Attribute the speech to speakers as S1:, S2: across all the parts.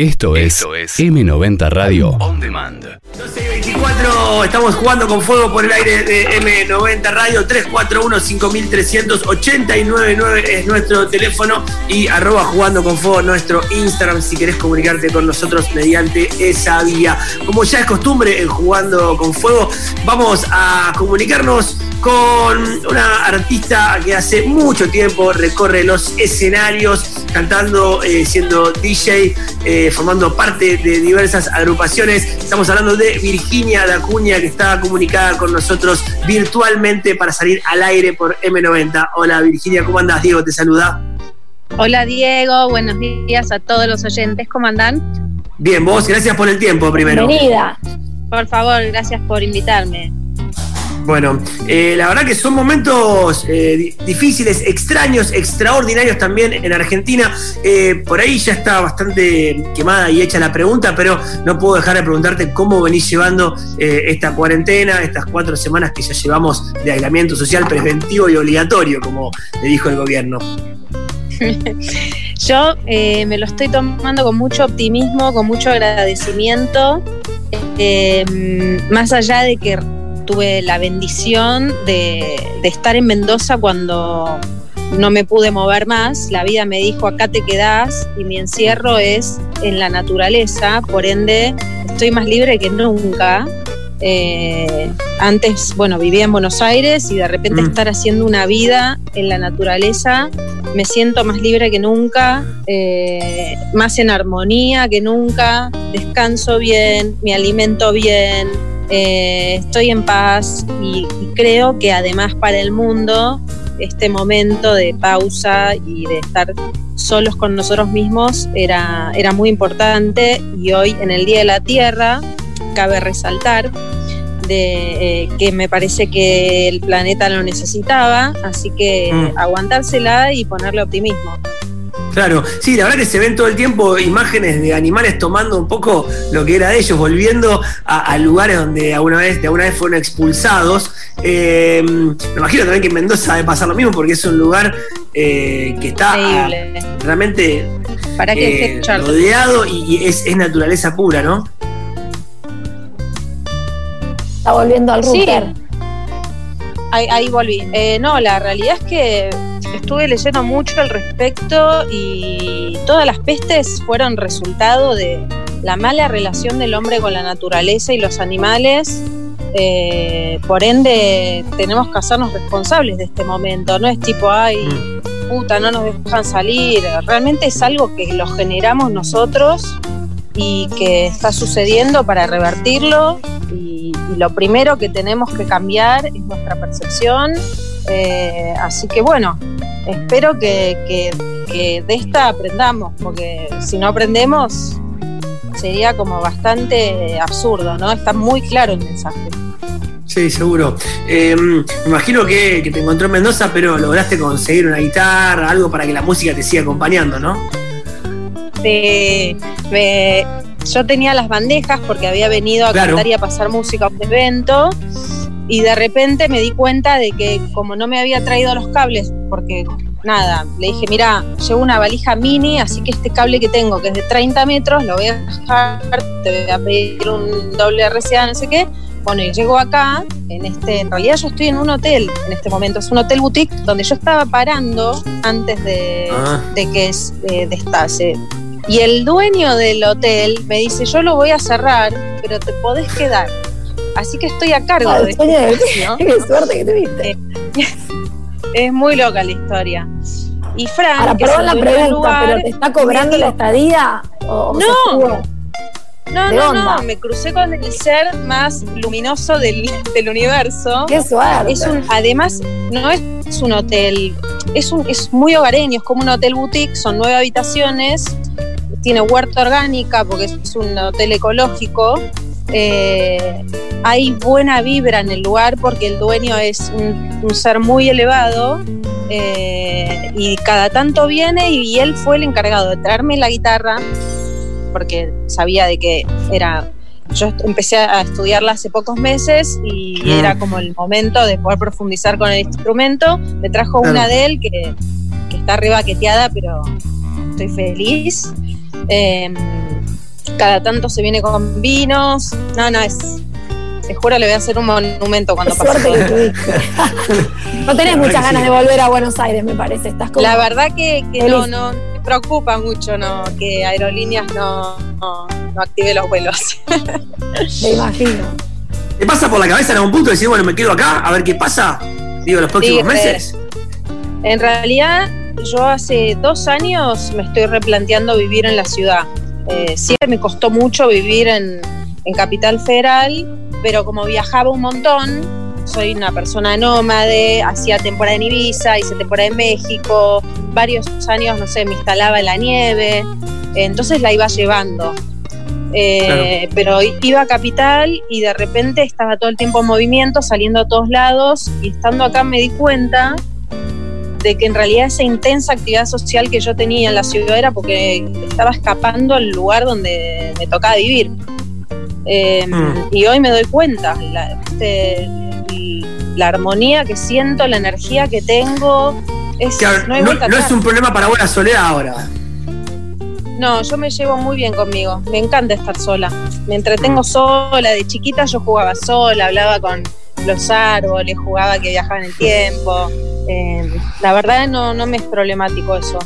S1: Esto es, M90 Radio On Demand.
S2: 12 y 24, estamos jugando con fuego por el aire de M90 Radio 341-5389 es nuestro teléfono y arroba jugando con fuego nuestro Instagram si querés comunicarte con nosotros mediante esa vía. Como ya es costumbre en jugando con fuego, vamos a comunicarnos con una artista que hace mucho tiempo recorre los escenarios cantando, eh, siendo DJ, eh, formando parte de diversas agrupaciones. Estamos hablando de Virginia Dacuña, que está comunicada con nosotros virtualmente para salir al aire por M90. Hola Virginia, ¿cómo andás? Diego te saluda.
S3: Hola Diego, buenos días a todos los oyentes, ¿cómo andan?
S2: Bien, vos, gracias por el tiempo primero.
S3: Bienvenida. Por favor, gracias por invitarme.
S2: Bueno, eh, la verdad que son momentos eh, difíciles, extraños, extraordinarios también en Argentina. Eh, por ahí ya está bastante quemada y hecha la pregunta, pero no puedo dejar de preguntarte cómo venís llevando esta cuarentena, estas cuatro semanas que ya llevamos de aislamiento social preventivo y obligatorio, como le dijo el gobierno.
S3: Yo me lo estoy tomando con mucho optimismo, con mucho agradecimiento, más allá de que tuve la bendición de, estar en Mendoza cuando no me pude mover más. La vida me dijo, acá te quedás y mi encierro es en la naturaleza, por ende estoy más libre que nunca. Eh, antes, bueno, vivía en Buenos Aires y de repente mm. estar haciendo una vida en la naturaleza, me siento más libre que nunca, eh, más en armonía que nunca, descanso bien, me alimento bien, eh, estoy en paz y, creo que además para el mundo este momento de pausa y de estar solos con nosotros mismos era, era muy importante y hoy en el Día de la Tierra cabe resaltar de, eh, que me parece que el planeta lo necesitaba, así que mm. aguantársela y ponerle optimismo.
S2: Claro, sí, la verdad que se ven todo el tiempo imágenes de animales tomando un poco lo que era de ellos, volviendo a, lugares donde alguna vez, de alguna vez fueron expulsados. Eh, me imagino también que en Mendoza debe pasar lo mismo porque es un lugar eh, que está realmente ¿Para eh, rodeado y, es, naturaleza pura, ¿no?
S4: Está volviendo al router.
S3: Ahí, ahí volví. no, la realidad es que estuve leyendo mucho al respecto y todas las pestes fueron resultado de la mala relación del hombre con la naturaleza y los animales. Eh, por ende, tenemos que hacernos responsables de este momento. No es tipo, ay, mm. puta, no nos dejan salir. Realmente es algo que lo generamos nosotros y que está sucediendo para revertirlo. Y, lo primero que tenemos que cambiar es nuestra percepción. Eh, así que bueno, espero que, de esta aprendamos, porque si no aprendemos sería como bastante absurdo, ¿no? Está muy claro el mensaje.
S2: Sí, seguro. Eh, me imagino que, te encontró en Mendoza, pero lograste conseguir una guitarra, algo para que la música te siga acompañando, ¿no?
S3: Sí, yo tenía las bandejas porque había venido a cantar y a pasar música a un evento y de repente me di cuenta de que como no me había traído los cables, porque nada, le dije, mira, llevo una valija mini, así que este cable que tengo, que es de 30 metros, lo voy a dejar, te voy a pedir un doble RCA, no sé qué. Bueno, y llego acá, en este, en realidad yo estoy en un hotel en este momento, es un hotel boutique donde yo estaba parando antes de, ah. de que eh, destase. Y el dueño del hotel me dice, yo lo voy a cerrar, pero te podés quedar. Así que estoy a cargo de esto.
S4: Qué suerte que tuviste.
S3: es muy loca la historia. Y Frank.
S4: Ahora, perdón la pregunta, ¿pero te está cobrando la estadía?
S3: O, no. No, no, no, me crucé con el ser más luminoso del, universo.
S4: ¡Qué suerte!
S3: Es un, además, no es un hotel, es, un, es muy hogareño, es como un hotel boutique, son nueve habitaciones, tiene huerta orgánica porque es un hotel ecológico. Eh, hay buena vibra en el lugar porque el dueño es un, ser muy elevado eh, y cada tanto viene y, él fue el encargado de traerme la guitarra porque sabía de que era yo empecé a estudiarla hace pocos meses y era como el momento de poder profundizar con el instrumento. Me trajo una de él que, que está rebaqueteada, pero estoy feliz. Em, cada tanto se viene con vinos. No, no, es. Te juro, le voy a hacer un monumento cuando pase.
S4: no tenés muchas ganas de volver a Buenos Aires, me parece. Estás
S3: La verdad que, no, no, me preocupa mucho no, que Aerolíneas no, no, active los vuelos.
S4: me imagino.
S2: ¿Te pasa por la cabeza en algún punto decir, bueno, me quedo acá, a ver qué pasa? Digo, los próximos meses.
S3: En realidad, yo hace dos años me estoy replanteando vivir en la ciudad. Eh, siempre me costó mucho vivir en, Capital Federal, pero como viajaba un montón, soy una persona nómade, hacía temporada en Ibiza, hice temporada en México, varios años, no sé, me instalaba en la nieve, entonces la iba llevando. Eh, pero iba a Capital y de repente estaba todo el tiempo en movimiento, saliendo a todos lados y estando acá me di cuenta de que en realidad esa intensa actividad social que yo tenía en la ciudad era porque estaba escapando al lugar donde me tocaba vivir. Em, mm. Y hoy me doy cuenta, la, este, la, armonía que siento, la energía que tengo, es,
S2: no, es un problema para vos soledad ahora.
S3: No, yo me llevo muy bien conmigo. Me encanta estar sola. Me entretengo mm. sola. De chiquita yo jugaba sola, hablaba con los árboles, jugaba que viajaba en el tiempo. Eh, la verdad no, no me es problemático eso.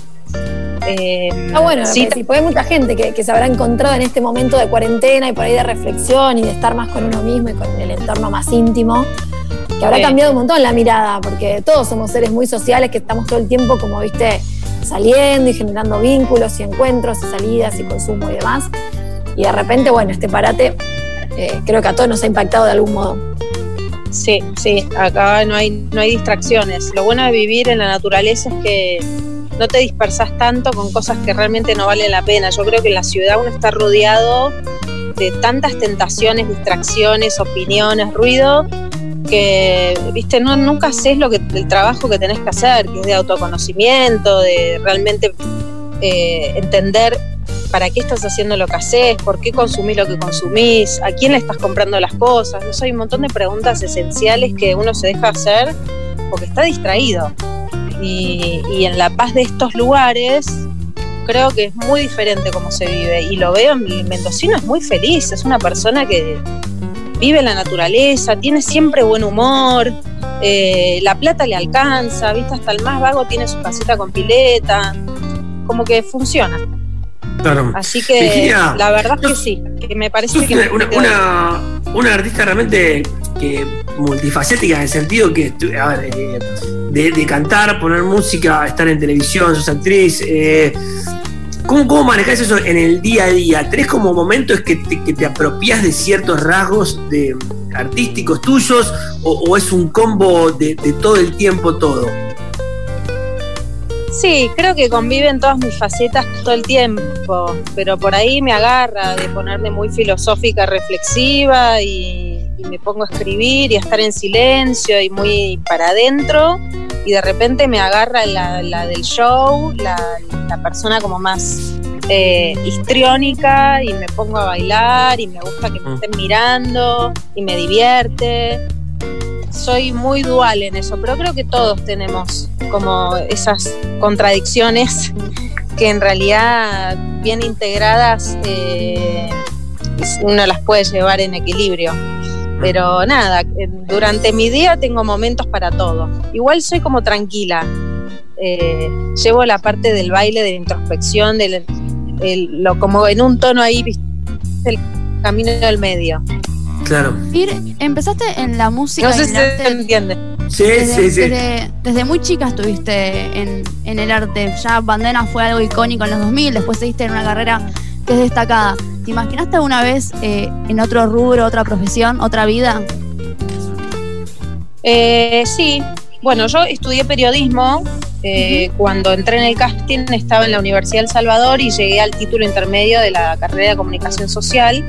S4: Eh, ah, bueno, sí, porque hay mucha gente que, se habrá encontrado en este momento de cuarentena y por ahí de reflexión y de estar más con uno mismo y con el entorno más íntimo, que habrá cambiado un montón la mirada, porque todos somos seres muy sociales que estamos todo el tiempo, como viste, saliendo y generando vínculos y encuentros y salidas y consumo y demás. Y de repente, bueno, este parate eh, creo que a todos nos ha impactado de algún modo.
S3: Sí, sí, acá no hay, no hay distracciones. Lo bueno de vivir en la naturaleza es que no te dispersas tanto con cosas que realmente no valen la pena. Yo creo que en la ciudad uno está rodeado de tantas tentaciones, distracciones, opiniones, ruido, que, viste, no, nunca haces lo que, el trabajo que tenés que hacer, que es de autoconocimiento, de realmente eh, entender para qué estás haciendo lo que haces, por qué consumís lo que consumís, a quién le estás comprando las cosas. No hay un montón de preguntas esenciales que uno se deja hacer porque está distraído. Y, en la paz de estos lugares creo que es muy diferente cómo se vive. Y lo veo, el mendocino es muy feliz, es una persona que vive la naturaleza, tiene siempre buen humor, eh, la plata le alcanza, ¿viste? hasta el más vago tiene su casita con pileta, como que funciona. Así que la verdad es que sí, que me parece que...
S2: Una, una, artista realmente que multifacética en el sentido que, eh, de, cantar, poner música, estar en televisión, sos actriz. Eh, ¿Cómo, ¿Cómo manejás eso en el día a día? ¿Tenés como momentos que te, que te apropias de ciertos rasgos de, artísticos tuyos o, es un combo de, de todo el tiempo todo?
S3: Sí, creo que conviven todas mis facetas todo el tiempo, pero por ahí me agarra de ponerme muy filosófica, reflexiva y, me pongo a escribir y a estar en silencio y muy para adentro y de repente me agarra la, del show, la, persona como más eh, histriónica y me pongo a bailar y me gusta que me mm. estén mirando y me divierte soy muy dual en eso, pero creo que todos tenemos como esas contradicciones que en realidad bien integradas eh, uno las puede llevar en equilibrio. Pero nada, durante mi día tengo momentos para todo. Igual soy como tranquila. Eh, llevo la parte del baile, de la introspección, del, lo, como en un tono ahí, el camino del medio.
S2: Claro.
S5: empezaste en la música.
S3: No sé si se entiende.
S2: Sí, sí, sí.
S5: Desde, muy chica estuviste en, el arte. Ya Bandena fue algo icónico en los 2000, después seguiste en una carrera que es destacada. ¿Te imaginaste alguna vez eh, en otro rubro, otra profesión, otra vida?
S3: Eh, sí. Bueno, yo estudié periodismo. Eh, cuando entré en el casting estaba en la Universidad del Salvador y llegué al título intermedio de la carrera de comunicación social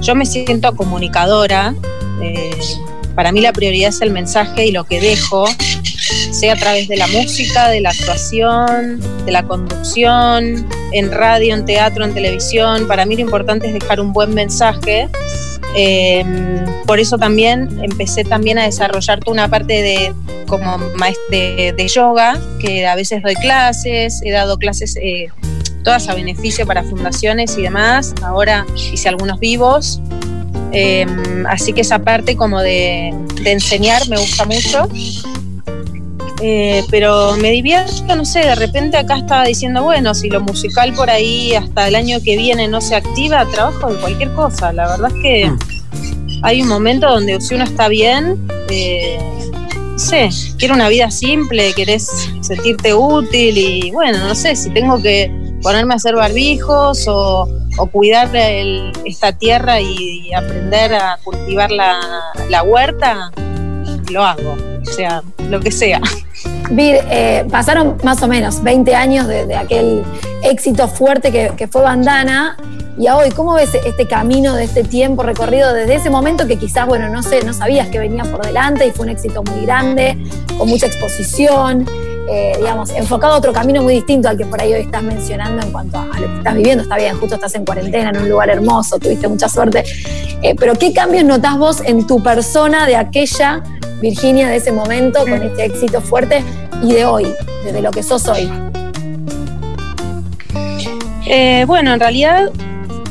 S3: yo me siento comunicadora. Eh, para mí la prioridad es el mensaje y lo que dejo, sea a través de la música, de la actuación, de la conducción, en radio, en teatro, en televisión. Para mí lo importante es dejar un buen mensaje. Em, por eso también empecé también a desarrollar toda una parte de como maestre de, yoga, que a veces doy clases, he dado clases eh, todas a beneficio para fundaciones y demás. Ahora hice algunos vivos. Em, así que esa parte como de, enseñar me gusta mucho. Eh, pero me divierto, no sé, de repente acá estaba diciendo, bueno, si lo musical por ahí hasta el año que viene no se activa, trabajo de cualquier cosa. La verdad es que mm. hay un momento donde si uno está bien, eh, no sé, quiero una vida simple, querés sentirte útil y bueno, no sé, si tengo que ponerme a hacer barbijos o, cuidar esta tierra y, aprender a cultivar la, huerta, lo hago, o sea, lo que sea.
S4: Vir, eh, pasaron más o menos 20 años de, aquel éxito fuerte que, que, fue Bandana y a hoy, ¿cómo ves este camino de este tiempo recorrido desde ese momento que quizás, bueno, no sé, no sabías que venía por delante y fue un éxito muy grande, con mucha exposición, eh, digamos, enfocado a otro camino muy distinto al que por ahí hoy estás mencionando en cuanto a lo que estás viviendo? Está bien, justo estás en cuarentena, en un lugar hermoso, tuviste mucha suerte, eh, pero ¿qué cambios notás vos en tu persona de aquella Virginia de ese momento con este éxito fuerte y de hoy, desde lo que sos hoy?
S3: Eh, bueno, en realidad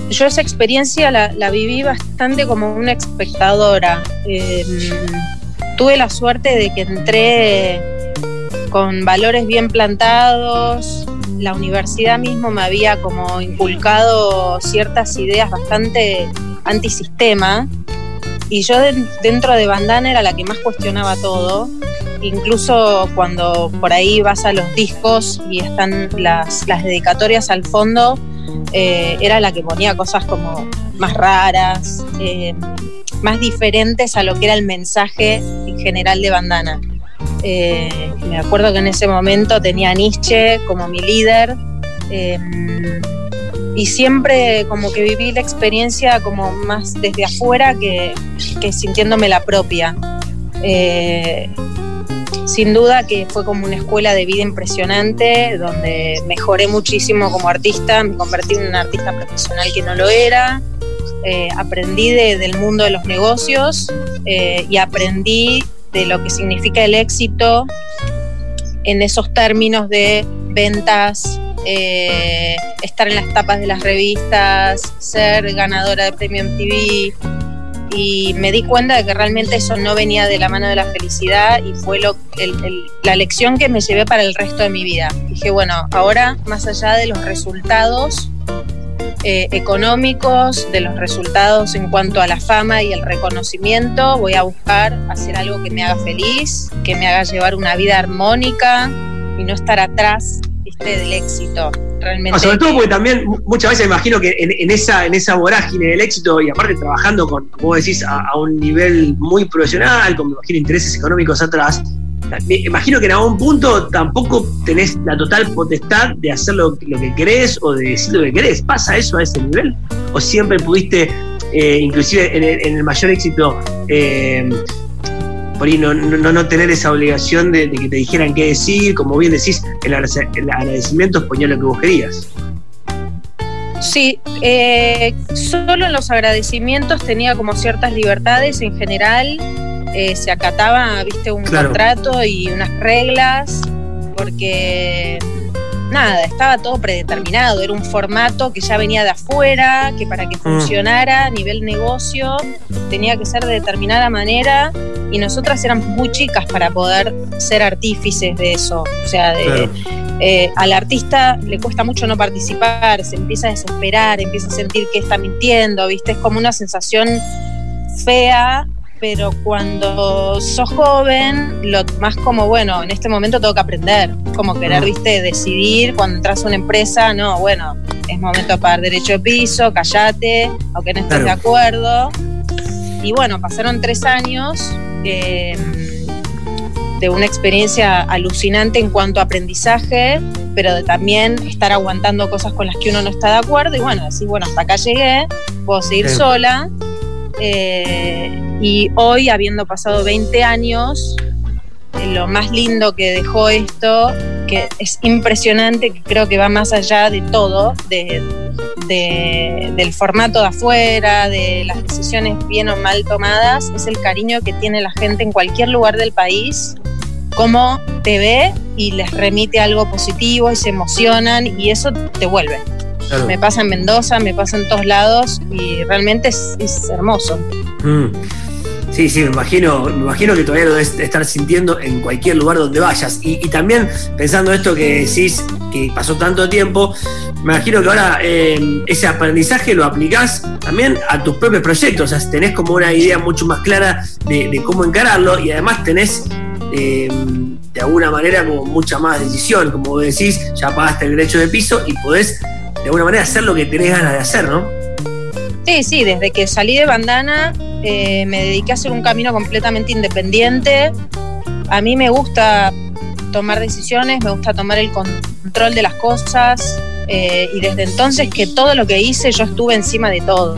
S3: yo esa experiencia la, viví bastante como una espectadora. Tuve la suerte de que entré con valores bien plantados, la universidad mismo me había como inculcado ciertas ideas bastante antisistema. Y yo dentro de Bandana era la que más cuestionaba todo, incluso cuando por ahí vas a los discos y están las, dedicatorias al fondo, eh, era la que ponía cosas como más raras, eh, más diferentes a lo que era el mensaje en general de Bandana. Eh, me acuerdo que en ese momento tenía a Nietzsche como mi líder. Y siempre como que viví la experiencia como más desde afuera que, sintiéndome la propia. Sin duda que fue como una escuela de vida impresionante, donde mejoré muchísimo como artista, me convertí en una artista profesional que no lo era, eh, aprendí del mundo de los negocios eh, y aprendí de lo que significa el éxito en esos términos de ventas, eh, estar en las tapas de las revistas, ser ganadora de premio MTV, y me di cuenta de que realmente eso no venía de la mano de la felicidad y fue lo, la lección que me llevé para el resto de mi vida. Dije, bueno, ahora más allá de los resultados eh, económicos, de los resultados en cuanto a la fama y el reconocimiento, voy a buscar hacer algo que me haga feliz, que me haga llevar una vida armónica y no estar atrás del éxito. Realmente.
S2: sobre todo porque también muchas veces imagino que en, esa, en esa vorágine del éxito y aparte trabajando con, como decís, a, un nivel muy profesional, con me imagino intereses económicos atrás, me imagino que en algún punto tampoco tenés la total potestad de hacer lo, que querés o de decir lo que querés. ¿Pasa eso a ese nivel? ¿O siempre pudiste, eh, inclusive en el, mayor éxito, eh, por ahí no, no, tener esa obligación de, que te dijeran qué decir, como bien decís, el, agradecimiento es poner lo que vos querías.
S3: Sí, eh, solo en los agradecimientos tenía como ciertas libertades en general, eh, se acataba, viste, un contrato y unas reglas, porque nada, estaba todo predeterminado, era un formato que ya venía de afuera, que para que mm. funcionara a nivel negocio tenía que ser de determinada manera y nosotras éramos muy chicas para poder ser artífices de eso. O sea, eh, al artista le cuesta mucho no participar, se empieza a desesperar, empieza a sentir que está mintiendo, ¿viste? Es como una sensación fea pero cuando sos joven, lo más como, bueno, en este momento tengo que aprender, como querer, viste, decidir cuando entras a una empresa, no, bueno, es momento de pagar derecho de piso, callate, aunque no estés de acuerdo. Y bueno, pasaron tres años em, de una experiencia alucinante en cuanto a aprendizaje, pero de también estar aguantando cosas con las que uno no está de acuerdo y bueno, decir, bueno, hasta acá llegué, puedo seguir sola. Eh, y hoy, habiendo pasado 20 años, eh, lo más lindo que dejó esto, que es impresionante, que creo que va más allá de todo, de, del formato de afuera, de las decisiones bien o mal tomadas, es el cariño que tiene la gente en cualquier lugar del país cómo te ve y les remite algo positivo y se emocionan y eso te vuelve. Me pasa en Mendoza, me pasa en todos lados y realmente es, hermoso. Mm.
S2: Sí, sí, me imagino, me imagino que todavía lo debes estar sintiendo en cualquier lugar donde vayas. Y, también pensando esto que decís, que pasó tanto tiempo, me imagino que ahora eh, ese aprendizaje lo aplicás también a tus propios proyectos. O sea, tenés como una idea mucho más clara de, cómo encararlo y además tenés eh, de alguna manera como mucha más decisión. Como decís, ya pagaste el derecho de piso y podés de alguna manera hacer lo que tenés ganas de hacer, ¿no?
S3: Sí, sí, desde que salí de bandana eh, me dediqué a hacer un camino completamente independiente. A mí me gusta tomar decisiones, me gusta tomar el control de las cosas eh, y desde entonces que todo lo que hice yo estuve encima de todo.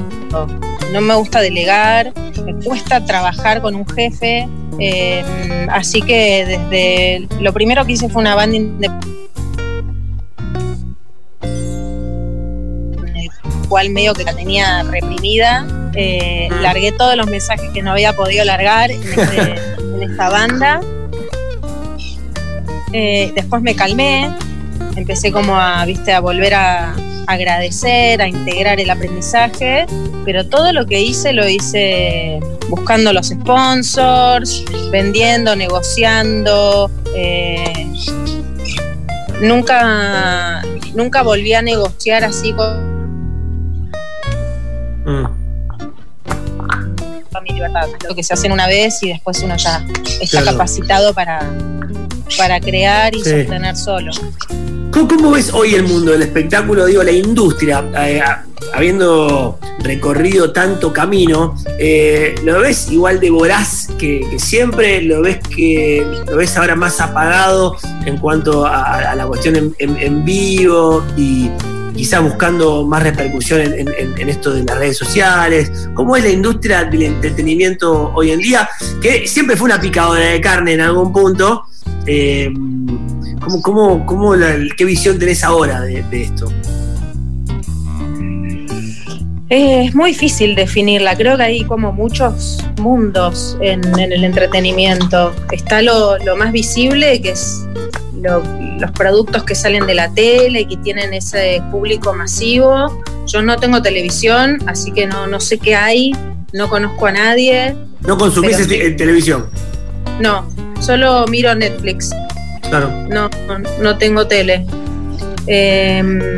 S3: No me gusta delegar, me cuesta trabajar con un jefe, eh, así que desde lo primero que hice fue una banda independiente cual medio que la tenía reprimida. Eh, largué todos los mensajes que no había podido largar en, este, esta banda. Eh, después me calmé, empecé como a, viste, a volver a agradecer, a integrar el aprendizaje, pero todo lo que hice lo hice buscando los sponsors, vendiendo, negociando. Eh, nunca, nunca volví a negociar así con Mm. Lo que se hacen una vez y después uno ya está capacitado para, para crear y sostener solo.
S2: ¿Cómo, ves hoy el mundo del espectáculo? Digo, la industria, eh, habiendo recorrido tanto camino, eh, ¿lo ves igual de voraz que, siempre? ¿Lo ves que lo ves ahora más apagado en cuanto a, la cuestión en vivo y, quizás buscando más repercusión en, esto de las redes sociales? ¿Cómo es la industria del entretenimiento hoy en día? Que siempre fue una picadora de carne en algún punto. Eh, ¿cómo, cómo, ¿Qué visión tenés ahora de, esto?
S3: Es muy difícil definirla, creo que hay como muchos mundos en, el entretenimiento. Está lo, lo, más visible, que es lo, los productos que salen de la tele, y que tienen ese público masivo. Yo no tengo televisión, así que no, no sé qué hay, no conozco a nadie.
S2: ¿No consumís televisión?
S3: No, solo miro Netflix.
S2: Claro.
S3: No, no, tengo tele. Em,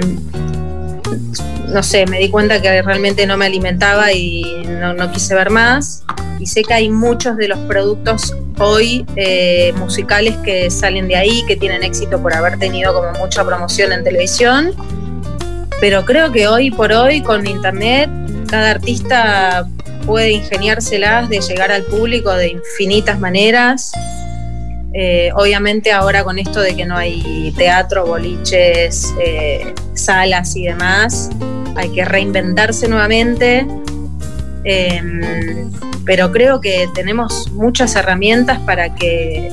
S3: no sé, me di cuenta que realmente no me alimentaba y no, quise ver más. Y sé que hay muchos de los productos hoy eh, musicales que salen de ahí, que tienen éxito por haber tenido como mucha promoción en televisión. Pero creo que hoy por hoy con internet cada artista puede ingeniárselas de llegar al público de infinitas maneras. Eh, obviamente ahora con esto de que no hay teatro, boliches, eh, salas y demás, hay que reinventarse nuevamente. Em, pero creo que tenemos muchas herramientas para que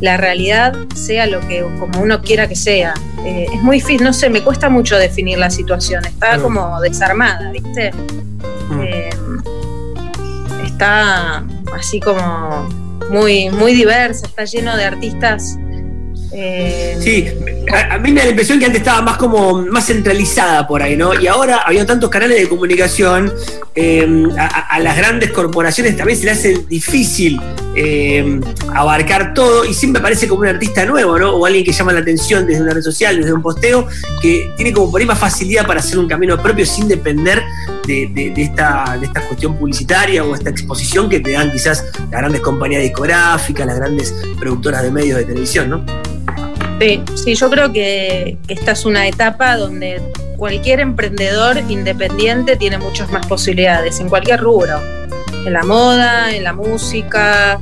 S3: la realidad sea lo que como uno quiera que sea. Eh, es muy difícil, no sé, me cuesta mucho definir la situación, está como desarmada, ¿viste? Mm. Eh, está así como muy, muy diversa, está lleno de artistas
S2: eh, sí, a, mí me da la impresión que antes estaba más como más centralizada por ahí, ¿no? Y ahora había tantos canales de comunicación, em, a, las grandes corporaciones también se le hace difícil em, abarcar todo y siempre parece como un artista nuevo, ¿no? O alguien que llama la atención desde una red social, desde un posteo, que tiene como por ahí más facilidad para hacer un camino propio sin depender de, esta, de esta cuestión publicitaria o esta exposición que te dan quizás las grandes compañías discográficas, las grandes productoras de medios de televisión, ¿no?
S3: Sí, sí, yo creo que, esta es una etapa donde cualquier emprendedor independiente tiene muchas más posibilidades, en cualquier rubro, en la moda, en la música,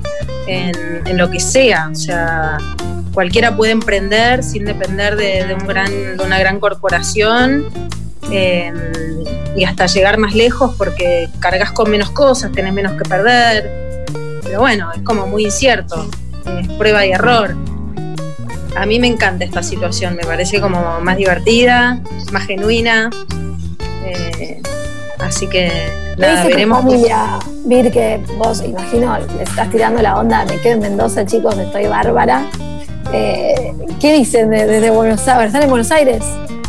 S3: en, lo que sea. O sea, cualquiera puede emprender sin depender de, un gran, de una gran corporación y hasta llegar más lejos porque cargas con menos cosas, tenés menos que perder. Pero bueno, es como muy incierto, es prueba y error a mí me encanta esta situación, me parece como más divertida, más genuina. Eh, así que
S4: nada, veremos. Familia, Vir, que vos, imagino, le estás tirando la onda, me quedo en Mendoza, chicos, estoy bárbara. Eh, ¿Qué dicen desde Buenos Aires? ¿Están en Buenos Aires?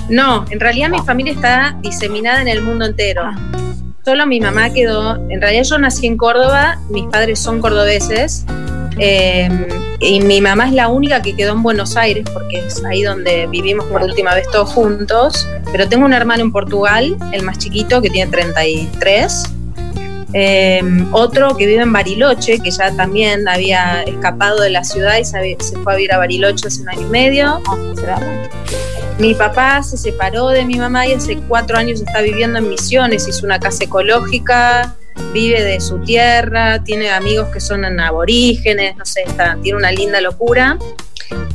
S3: No, en realidad mi familia está diseminada en el mundo entero. Ah. Solo mi mamá quedó, en realidad yo nací en Córdoba, mis padres son cordobeses, eh, y mi mamá es la única que quedó en Buenos Aires, porque es ahí donde vivimos por última vez todos juntos. Pero tengo un hermano en Portugal, el más chiquito, que tiene 33. Eh, otro que vive en Bariloche, que ya también había escapado de la ciudad y se, fue a vivir a Bariloche hace un año y medio. Mi papá se separó de mi mamá y hace cuatro años está viviendo en Misiones, hizo una casa ecológica, vive de su tierra, tiene amigos que son aborígenes, no sé, tiene una linda locura.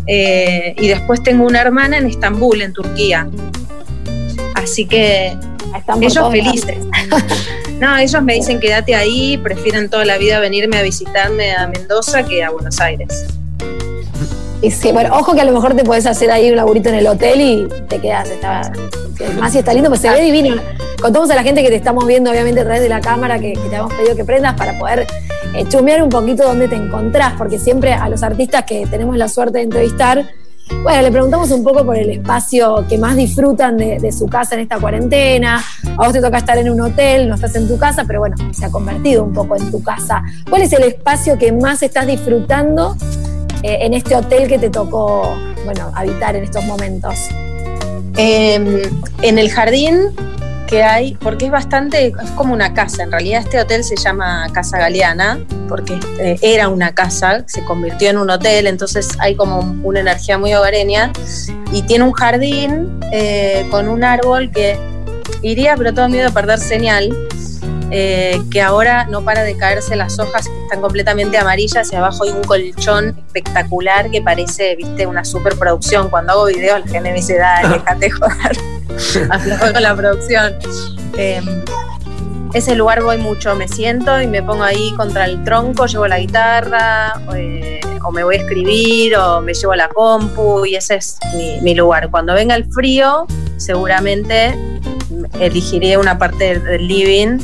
S3: Eh, y después tengo una hermana en Estambul, en Turquía. Así que ellos felices. no, ellos me dicen quédate ahí, prefieren toda la vida venirme a visitarme a Mendoza que a Buenos Aires.
S4: Bueno, ojo que a lo mejor te puedes hacer ahí un laburito en el hotel y te quedas. Está, más si está lindo, pues se ve divino. Contamos a la gente que te estamos viendo, obviamente, a través de la cámara, que, te hemos pedido que prendas para poder eh, chumear un poquito dónde te encontrás, porque siempre a los artistas que tenemos la suerte de entrevistar, bueno, le preguntamos un poco por el espacio que más disfrutan de, su casa en esta cuarentena. A vos te toca estar en un hotel, no estás en tu casa, pero bueno, se ha convertido un poco en tu casa. ¿Cuál es el espacio que más estás disfrutando eh, en este hotel que te tocó bueno, habitar en estos momentos?
S3: Em, en el jardín que hay, porque es bastante, es como una casa, en realidad este hotel se llama Casa Galeana, porque eh, era una casa, se convirtió en un hotel, entonces hay como una energía muy hogareña, y tiene un jardín eh, con un árbol que iría, pero todo miedo a perder señal, eh, que ahora no para de caerse las hojas que están completamente amarillas y abajo hay un colchón espectacular que parece, viste, una superproducción. Cuando hago videos la gente me dice, dale, déjate joder, con la producción. Em, ese lugar voy mucho, me siento y me pongo ahí contra el tronco, llevo la guitarra, eh, o me voy a escribir, o me llevo la compu, y ese es mi lugar. Cuando venga el frío, seguramente elegiré una parte del living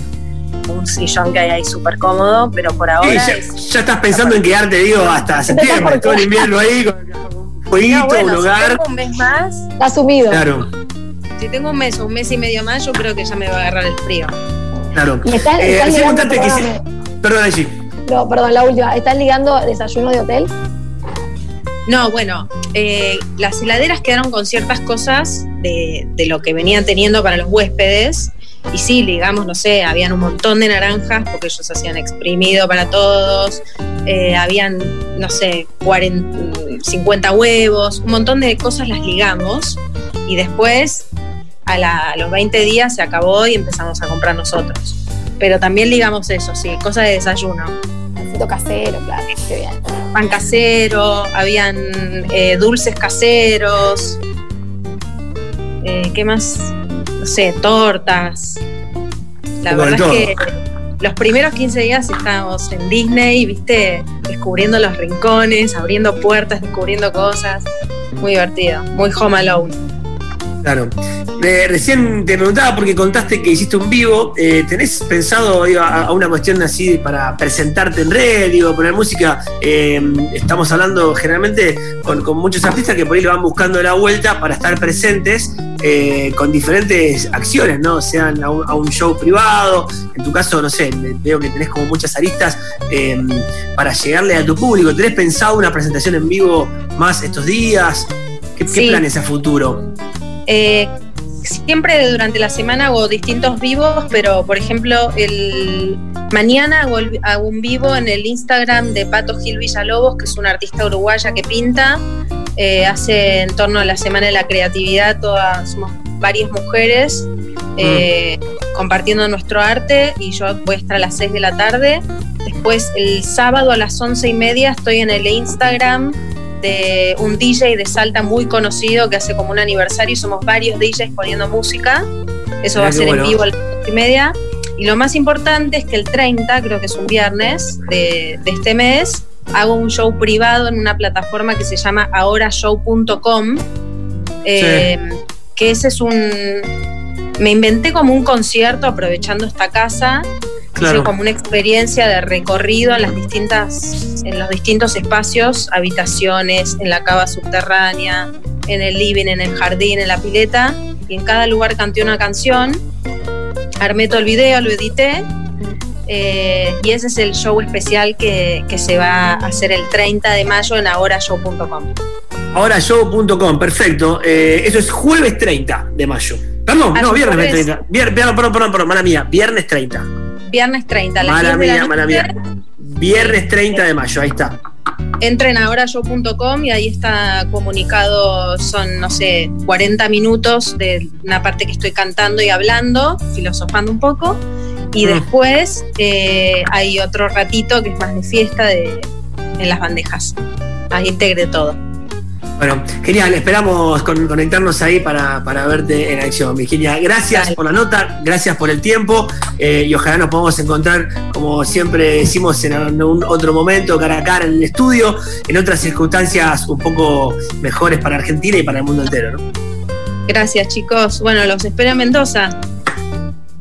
S3: un sillón que hay ahí súper cómodo, pero por ahora.
S2: ya, estás pensando en quedarte, digo, hasta septiembre, todo el invierno ahí, con un jueguito, un lugar.
S3: Si tengo un mes más.
S4: Está sumido.
S2: Claro.
S3: Si tengo un mes o un mes y medio más, yo creo que ya me va a agarrar el frío.
S2: Claro. Y estás, eh, ligando, que Perdón, allí.
S4: No, perdón, la última. ¿Estás ligando desayuno de hotel?
S3: No, bueno, eh, las heladeras quedaron con ciertas cosas de, de, lo que venían teniendo para los huéspedes y sí, digamos, no sé, habían un montón de naranjas porque ellos hacían exprimido para todos, eh, habían, no sé, 40, 50 huevos, un montón de cosas las ligamos y después a, los 20 días se acabó y empezamos a comprar nosotros. Pero también ligamos eso, sí, cosas de desayuno.
S4: Casero, claro, qué bien.
S3: Pan casero, habían eh, dulces caseros. Eh, ¿Qué más? No sé, tortas. La verdad es que los primeros 15 días estábamos en Disney, viste, descubriendo los rincones, abriendo puertas, descubriendo cosas. Muy divertido, muy home alone.
S2: Claro. recién te preguntaba porque contaste que hiciste un vivo. Eh, ¿Tenés pensado a, una cuestión así para presentarte en radio, poner música? Eh, estamos hablando generalmente con, muchos artistas que por ahí le van buscando la vuelta para estar presentes eh, con diferentes acciones, ¿no? Sean a un, show privado. En tu caso, no sé, veo que tenés como muchas aristas para llegarle a tu público. ¿Tenés pensado una presentación en vivo más estos días? ¿Qué, ¿qué planes a futuro?
S3: Eh, siempre durante la semana hago distintos vivos, pero por ejemplo, el mañana hago, un vivo en el Instagram de Pato Gil Villalobos, que es una artista uruguaya que pinta. Eh, hace en torno a la Semana de la Creatividad, todas somos varias mujeres eh, compartiendo nuestro arte y yo voy a estar a las 6 de la tarde. Después el sábado a las once y media estoy en el Instagram de un DJ de Salta muy conocido que hace como un aniversario y somos varios DJs poniendo música. Eso va a ser en vivo a las y media. Y lo más importante es que el 30, creo que es un viernes de, este mes, hago un show privado en una plataforma que se llama ahorashow.com, eh, que ese es un, me inventé como un concierto aprovechando esta casa. Hice como una experiencia de recorrido en las distintas, en los distintos espacios, habitaciones, en la cava subterránea, en el living, en el jardín, en la pileta. Y en cada lugar canté una canción. Armé todo el video, lo edité. Eh, y ese es el show especial que, que, se va a hacer el 30 de mayo en ahorashow.com.
S2: Ahorashow.com, perfecto. Eh, eso es jueves 30 de mayo. Perdón, no, viernes 30. perdón, perdón, perdón, mala mía, viernes 30.
S3: Viernes 30,
S2: la Mala mía, mala mía. Viernes 30 de mayo, ahí está.
S3: Entren a ahorashow.com y ahí está comunicado, son, no sé, 40 minutos de una parte que estoy cantando y hablando, filosofando un poco. Y después eh, hay otro ratito que es más de fiesta de, en las bandejas. Ahí integre todo.
S2: Bueno, genial, esperamos conectarnos ahí para, verte en acción, Virginia. Gracias por la nota, gracias por el tiempo eh, y ojalá nos podamos encontrar, como siempre decimos, en un otro momento, cara a cara en el estudio, en otras circunstancias un poco mejores para Argentina y para el mundo entero. ¿no?
S3: Gracias, chicos. Bueno, los espero en Mendoza.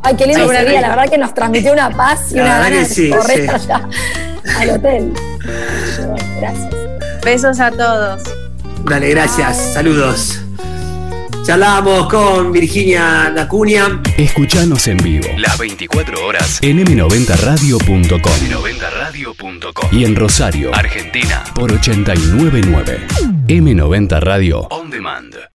S4: Ay, qué lindo la verdad que nos transmitió una paz y una ganas de correr allá al hotel. gracias.
S3: Besos a todos.
S2: Dale, gracias. Saludos. Charlamos con Virginia Dacunia.
S1: Escuchanos en vivo. Las 24 horas en m90radio.com. m90radio.com. Y en Rosario, Argentina, por 899. M90 Radio On Demand.